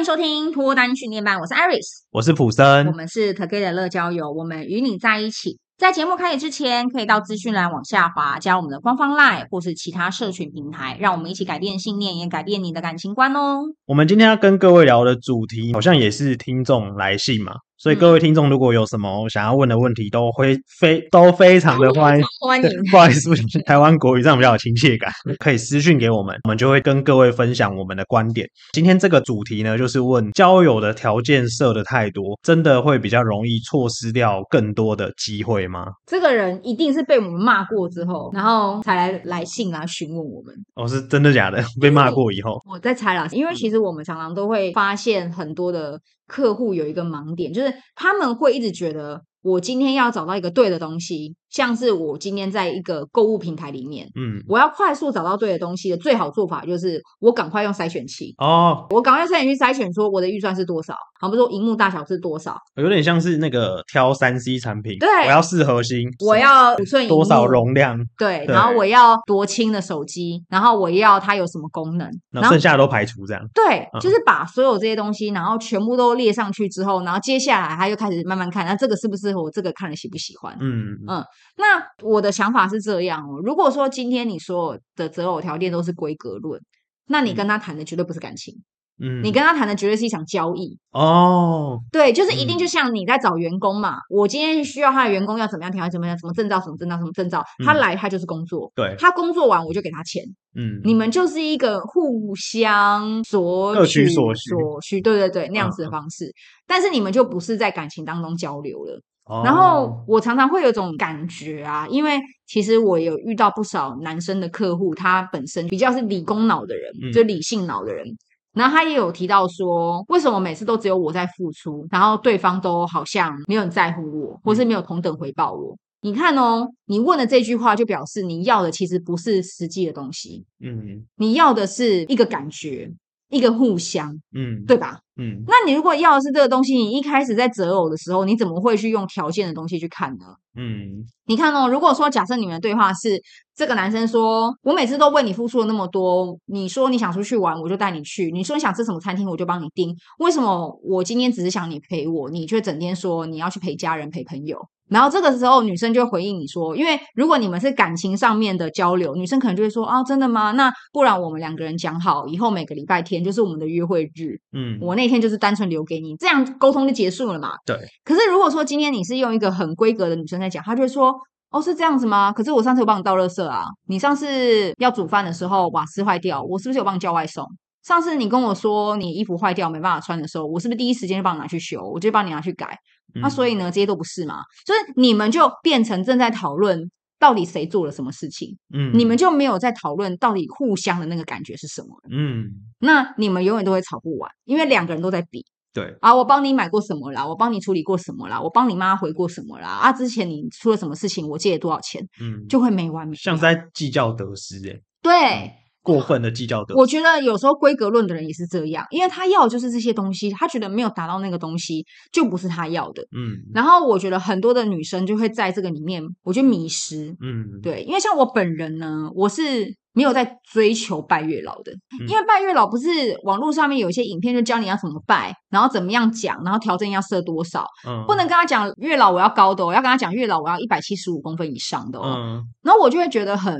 迎收听脱单训练班，我是 Iris，我是普森，我们是 Together 乐交友，我们与你在一起。在节目开始之前，可以到资讯栏往下滑，加我们的官方 LINE 或是其他社群平台，让我们一起改变信念，也改变你的感情观哦。我们今天要跟各位聊的主题，好像也是听众来信嘛。所以各位听众，如果有什么想要问的问题，都会非都非常的欢迎。欢迎，不好意思，台湾国语这样比较有亲切感，可以私讯给我们，我们就会跟各位分享我们的观点。今天这个主题呢，就是问交友的条件设的太多，真的会比较容易错失掉更多的机会吗？这个人一定是被我们骂过之后，然后才来来信来询问我们。哦，是真的假的？被骂过以后，我在猜啦，因为其实我们常常都会发现很多的。客户有一个盲点，就是他们会一直觉得，我今天要找到一个对的东西。像是我今天在一个购物平台里面，嗯，我要快速找到对的东西的最好做法就是我赶快用筛选器哦，我赶快用筛选器筛选说我的预算是多少，好比如说荧幕大小是多少，有点像是那个挑三 C 产品，对，我要四核心，我要五寸多少容量，对，然后我要多轻的手机，然后我要它有什么功能，然后剩下的都排除这样，对，就是把所有这些东西，然后全部都列上去之后，然后接下来他就开始慢慢看，那这个适不适合我，这个看了喜不喜欢，嗯嗯。那我的想法是这样哦，如果说今天你所有的择偶条件都是规格论，那你跟他谈的绝对不是感情，嗯，你跟他谈的绝对是一场交易。哦。对，就是一定就像你在找员工嘛，嗯、我今天需要他的员工要怎么样条件怎么样，什么证照什么证照什么证照，他来他就是工作，对、嗯，他工作完我就给他钱，嗯，你们就是一个互相索取所需，所需，对对对，那样子的方式，嗯、但是你们就不是在感情当中交流了。然后我常常会有种感觉啊，因为其实我有遇到不少男生的客户，他本身比较是理工脑的人，嗯、就理性脑的人。然后他也有提到说，为什么每次都只有我在付出，然后对方都好像没有很在乎我，或是没有同等回报我？嗯、你看哦，你问的这句话就表示你要的其实不是实际的东西，嗯，你要的是一个感觉。一个互相，嗯，对吧？嗯，那你如果要的是这个东西，你一开始在择偶的时候，你怎么会去用条件的东西去看呢？嗯，你看哦，如果说假设你们的对话是这个男生说，我每次都为你付出了那么多，你说你想出去玩，我就带你去；你说你想吃什么餐厅，我就帮你订。为什么我今天只是想你陪我，你却整天说你要去陪家人、陪朋友？然后这个时候，女生就回应你说：“因为如果你们是感情上面的交流，女生可能就会说啊，真的吗？那不然我们两个人讲好，以后每个礼拜天就是我们的约会日。嗯，我那天就是单纯留给你，这样沟通就结束了嘛。对。可是如果说今天你是用一个很规格的女生在讲，她就会说：哦，是这样子吗？可是我上次有帮你倒垃圾啊，你上次要煮饭的时候瓦斯坏掉，我是不是有帮你叫外送？上次你跟我说你衣服坏掉没办法穿的时候，我是不是第一时间就帮你拿去修？我就帮你拿去改。”那、嗯啊、所以呢，这些都不是嘛？就是你们就变成正在讨论到底谁做了什么事情，嗯，你们就没有在讨论到底互相的那个感觉是什么，嗯，那你们永远都会吵不完，因为两个人都在比，对。啊，我帮你买过什么啦，我帮你处理过什么啦，我帮你妈回过什么啦，啊，之前你出了什么事情，我借了多少钱，嗯，就会没完没了，像在计较得失诶，对。嗯过分的计较的，我觉得有时候规格论的人也是这样，因为他要的就是这些东西，他觉得没有达到那个东西就不是他要的。嗯，然后我觉得很多的女生就会在这个里面，我觉得迷失。嗯，对，因为像我本人呢，我是没有在追求拜月老的，嗯、因为拜月老不是网络上面有一些影片就教你要怎么拜，然后怎么样讲，然后调整要设多少，嗯，不能跟他讲月老我要高的，我要跟他讲月老我要一百七十五公分以上的哦。嗯，然后我就会觉得很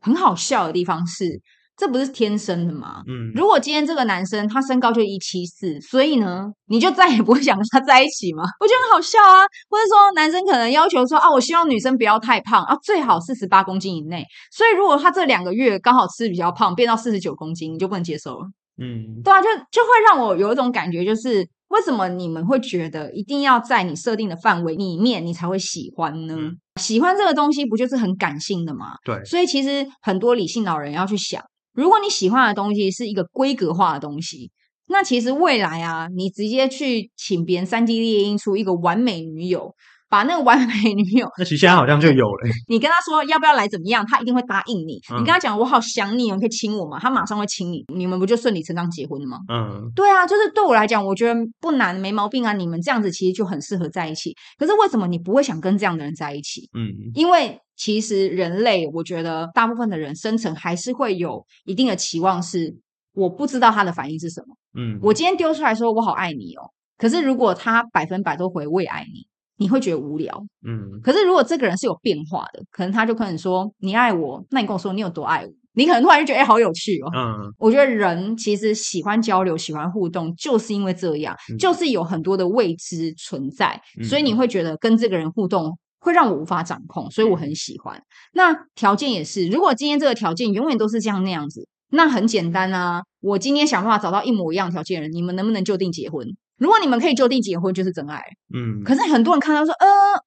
很好笑的地方是。这不是天生的吗？嗯，如果今天这个男生他身高就一七四，所以呢，你就再也不会想跟他在一起吗？我觉得很好笑啊。或者说，男生可能要求说啊，我希望女生不要太胖啊，最好四十八公斤以内。所以，如果他这两个月刚好吃比较胖，变到四十九公斤，你就不能接受了。嗯，对啊，就就会让我有一种感觉，就是为什么你们会觉得一定要在你设定的范围里面，你才会喜欢呢？嗯，喜欢这个东西不就是很感性的吗？对，所以其实很多理性老人要去想。如果你喜欢的东西是一个规格化的东西，那其实未来啊，你直接去请别人三 D 列印出一个完美女友，把那个完美女友，那其实现在好像就有了。你跟他说要不要来怎么样，他一定会答应你。嗯、你跟他讲我好想你，你可以亲我吗？他马上会亲你，你们不就顺理成章结婚了吗？嗯，对啊，就是对我来讲，我觉得不难，没毛病啊。你们这样子其实就很适合在一起。可是为什么你不会想跟这样的人在一起？嗯，因为。其实人类，我觉得大部分的人生成还是会有一定的期望，是我不知道他的反应是什么。嗯，我今天丢出来说我好爱你哦，可是如果他百分百都回我也爱你，你会觉得无聊。嗯，可是如果这个人是有变化的，可能他就可能说你爱我，那你跟我说你有多爱我，你可能突然就觉得哎、欸、好有趣哦。嗯，我觉得人其实喜欢交流，喜欢互动，就是因为这样，嗯、就是有很多的未知存在，嗯、所以你会觉得跟这个人互动。会让我无法掌控，所以我很喜欢。那条件也是，如果今天这个条件永远都是这样那样子，那很简单啊。我今天想办法找到一模一样条件的人，你们能不能就定结婚？如果你们可以就定结婚，就是真爱。嗯。可是很多人看到说，呃，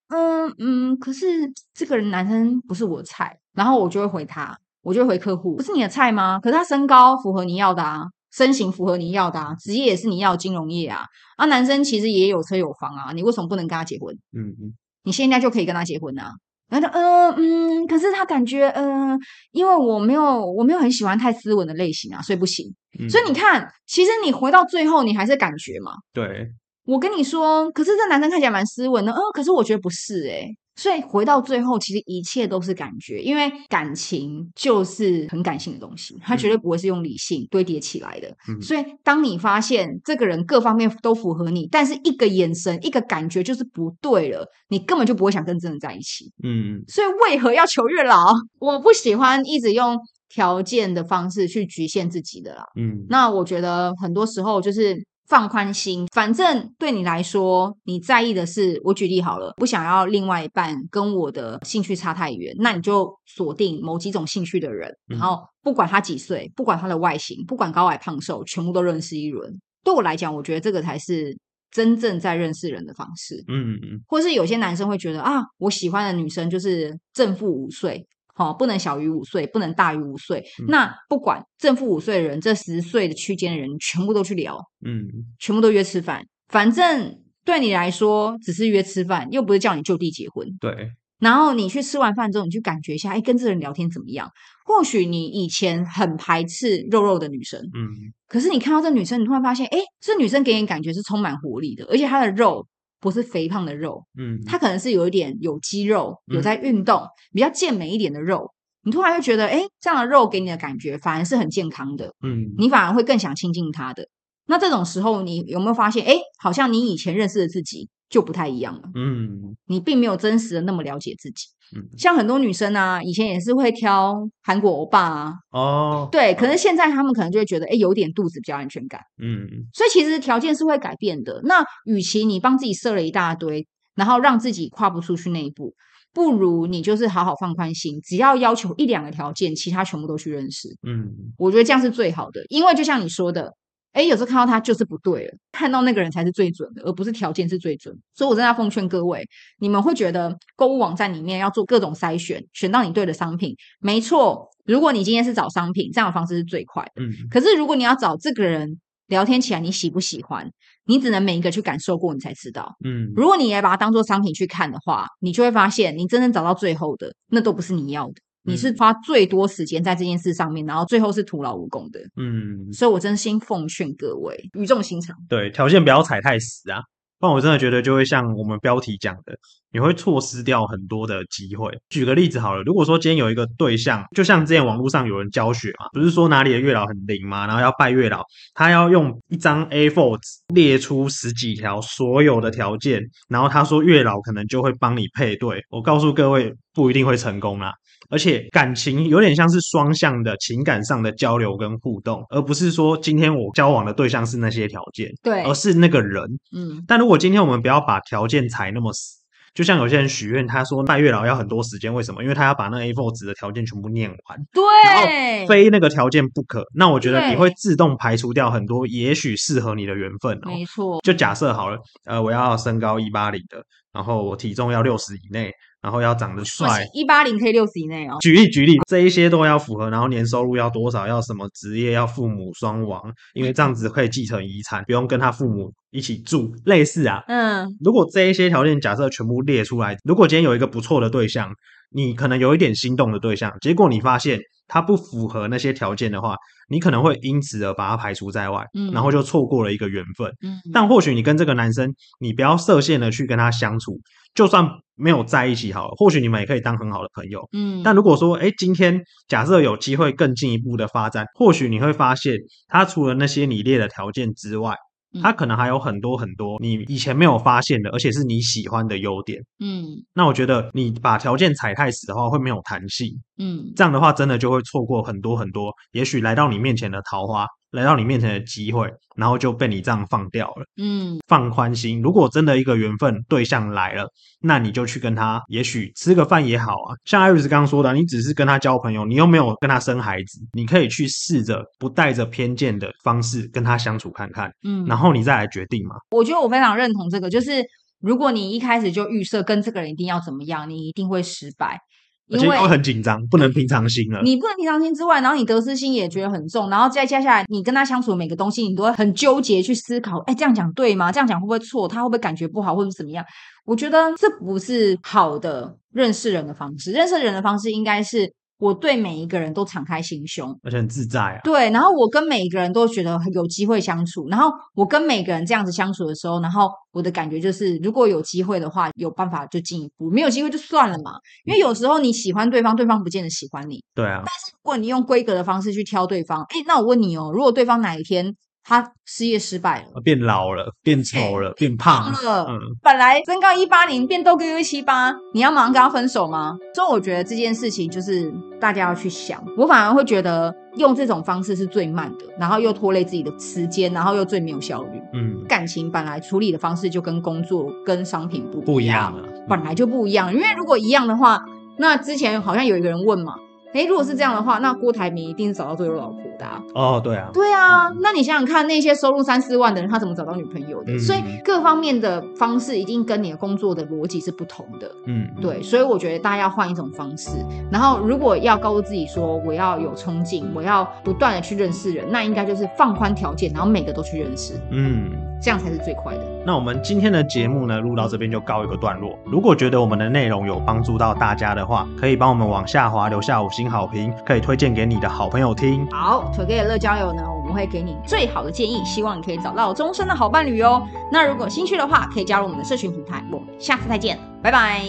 嗯嗯，可是这个人男生不是我的菜，然后我就会回他，我就会回客户，不是你的菜吗？可是他身高符合你要的啊，身形符合你要的啊，职业也是你要的金融业啊，啊，男生其实也有车有房啊，你为什么不能跟他结婚？嗯嗯。你现在就可以跟他结婚呐、啊？然后他，嗯嗯，可是他感觉，嗯、呃，因为我没有，我没有很喜欢太斯文的类型啊，所以不行。嗯、所以你看，其实你回到最后，你还是感觉嘛。对，我跟你说，可是这男生看起来蛮斯文的，嗯，可是我觉得不是诶、欸所以回到最后，其实一切都是感觉，因为感情就是很感性的东西，它绝对不会是用理性堆叠起来的。嗯、所以当你发现这个人各方面都符合你，但是一个眼神、一个感觉就是不对了，你根本就不会想跟这人在一起。嗯，所以为何要求月老？我不喜欢一直用条件的方式去局限自己的啦。嗯，那我觉得很多时候就是。放宽心，反正对你来说，你在意的是，我举例好了，不想要另外一半跟我的兴趣差太远，那你就锁定某几种兴趣的人，然后不管他几岁，不管他的外形，不管高矮胖瘦，全部都认识一轮。对我来讲，我觉得这个才是真正在认识人的方式。嗯嗯嗯，或是有些男生会觉得啊，我喜欢的女生就是正负五岁。哦，不能小于五岁，不能大于五岁。嗯、那不管正负五岁的人，这十岁的区间的人，全部都去聊，嗯，全部都约吃饭。反正对你来说，只是约吃饭，又不是叫你就地结婚。对。然后你去吃完饭之后，你去感觉一下，哎，跟这人聊天怎么样？或许你以前很排斥肉肉的女生，嗯，可是你看到这女生，你突然发现，哎，这女生给你感觉是充满活力的，而且她的肉。不是肥胖的肉，嗯，它可能是有一点有肌肉，有在运动，嗯、比较健美一点的肉。你突然会觉得，哎，这样的肉给你的感觉反而是很健康的，嗯，你反而会更想亲近它的。那这种时候，你有没有发现，哎，好像你以前认识的自己就不太一样了，嗯，你并没有真实的那么了解自己。嗯，像很多女生啊，以前也是会挑韩国欧巴啊，哦，对，可是现在他们可能就会觉得，哎，有点肚子比较安全感，嗯，所以其实条件是会改变的。那与其你帮自己设了一大堆，然后让自己跨不出去那一步，不如你就是好好放宽心，只要要求一两个条件，其他全部都去认识，嗯，我觉得这样是最好的，因为就像你说的。哎，有时候看到他就是不对了，看到那个人才是最准的，而不是条件是最准。所以我真的要奉劝各位，你们会觉得购物网站里面要做各种筛选，选到你对的商品，没错。如果你今天是找商品，这样的方式是最快的。嗯。可是如果你要找这个人聊天起来，你喜不喜欢？你只能每一个去感受过，你才知道。嗯。如果你也把它当做商品去看的话，你就会发现，你真正找到最后的，那都不是你要的。你是花最多时间在这件事上面，然后最后是徒劳无功的。嗯，所以我真心奉劝各位语重心长，对，条件不要踩太死啊，不然我真的觉得就会像我们标题讲的，你会错失掉很多的机会。举个例子好了，如果说今天有一个对象，就像之前网络上有人教学嘛，不是说哪里的月老很灵吗？然后要拜月老，他要用一张 A4 纸列出十几条所有的条件，然后他说月老可能就会帮你配对。我告诉各位，不一定会成功啦。而且感情有点像是双向的情感上的交流跟互动，而不是说今天我交往的对象是那些条件，对，而是那个人。嗯，但如果今天我们不要把条件踩那么死，就像有些人许愿，他说拜月老要很多时间，为什么？因为他要把那 A4 纸的条件全部念完，对，然后非那个条件不可。那我觉得你会自动排除掉很多也许适合你的缘分哦。没错，就假设好了，呃，我要身高一八零的，然后我体重要六十以内。然后要长得帅，一八零可以六十以内哦。举例举例，这一些都要符合，然后年收入要多少，要什么职业，要父母双亡，因为这样子可以继承遗产，不用跟他父母一起住，类似啊。嗯，如果这一些条件假设全部列出来，如果今天有一个不错的对象，你可能有一点心动的对象，结果你发现他不符合那些条件的话，你可能会因此而把他排除在外，嗯，然后就错过了一个缘分，嗯。但或许你跟这个男生，你不要设限的去跟他相处，就算没有在一起好了，或许你们也可以当很好的朋友，嗯。但如果说，哎，今天假设有机会更进一步的发展，或许你会发现，他除了那些你列的条件之外，他可能还有很多很多你以前没有发现的，而且是你喜欢的优点。嗯，那我觉得你把条件踩太死的话，会没有弹性。嗯，这样的话真的就会错过很多很多，也许来到你面前的桃花。来到你面前的机会，然后就被你这样放掉了。嗯，放宽心，如果真的一个缘分对象来了，那你就去跟他，也许吃个饭也好啊。像艾瑞斯刚刚说的，你只是跟他交朋友，你又没有跟他生孩子，你可以去试着不带着偏见的方式跟他相处看看。嗯，然后你再来决定嘛。我觉得我非常认同这个，就是如果你一开始就预设跟这个人一定要怎么样，你一定会失败。因为会很紧张，不能平常心了。你不能平常心之外，然后你得失心也觉得很重，然后再接下来你跟他相处的每个东西，你都会很纠结去思考。哎，这样讲对吗？这样讲会不会错？他会不会感觉不好，或者怎么样？我觉得这不是好的认识人的方式。认识人的方式应该是。我对每一个人都敞开心胸，而且很自在啊。对，然后我跟每一个人都觉得有机会相处，然后我跟每个人这样子相处的时候，然后我的感觉就是，如果有机会的话，有办法就进一步；没有机会就算了嘛。因为有时候你喜欢对方，对方不见得喜欢你。对啊。但是如果你用规格的方式去挑对方，哎，那我问你哦，如果对方哪一天，他事业失败了，变老了，变丑了，变胖了。嗯，本来身高一八零，变都跟一七八，你要马上跟他分手吗？所以我觉得这件事情就是大家要去想。我反而会觉得用这种方式是最慢的，然后又拖累自己的时间，然后又最没有效率。嗯，感情本来处理的方式就跟工作跟商品不不一样了，本来就不一样。因为如果一样的话，那之前好像有一个人问嘛。诶，如果是这样的话，那郭台铭一定是找到最有老婆的啊。哦，对啊，对啊。那你想想看，那些收入三四万的人，他怎么找到女朋友的？嗯，所以各方面的方式一定跟你的工作的逻辑是不同的。嗯，对。所以我觉得大家要换一种方式。然后，如果要告诉自己说我要有冲劲，我要不断的去认识人，那应该就是放宽条件，然后每个都去认识。嗯。这样才是最快的。那我们今天的节目呢，录到这边就告一个段落。如果觉得我们的内容有帮助到大家的话，可以帮我们往下滑留下五星好评，可以推荐给你的好朋友听。好，Today 乐交友呢，我们会给你最好的建议，希望你可以找到终身的好伴侣哦。那如果兴趣的话，可以加入我们的社群平台。我们下次再见，拜拜。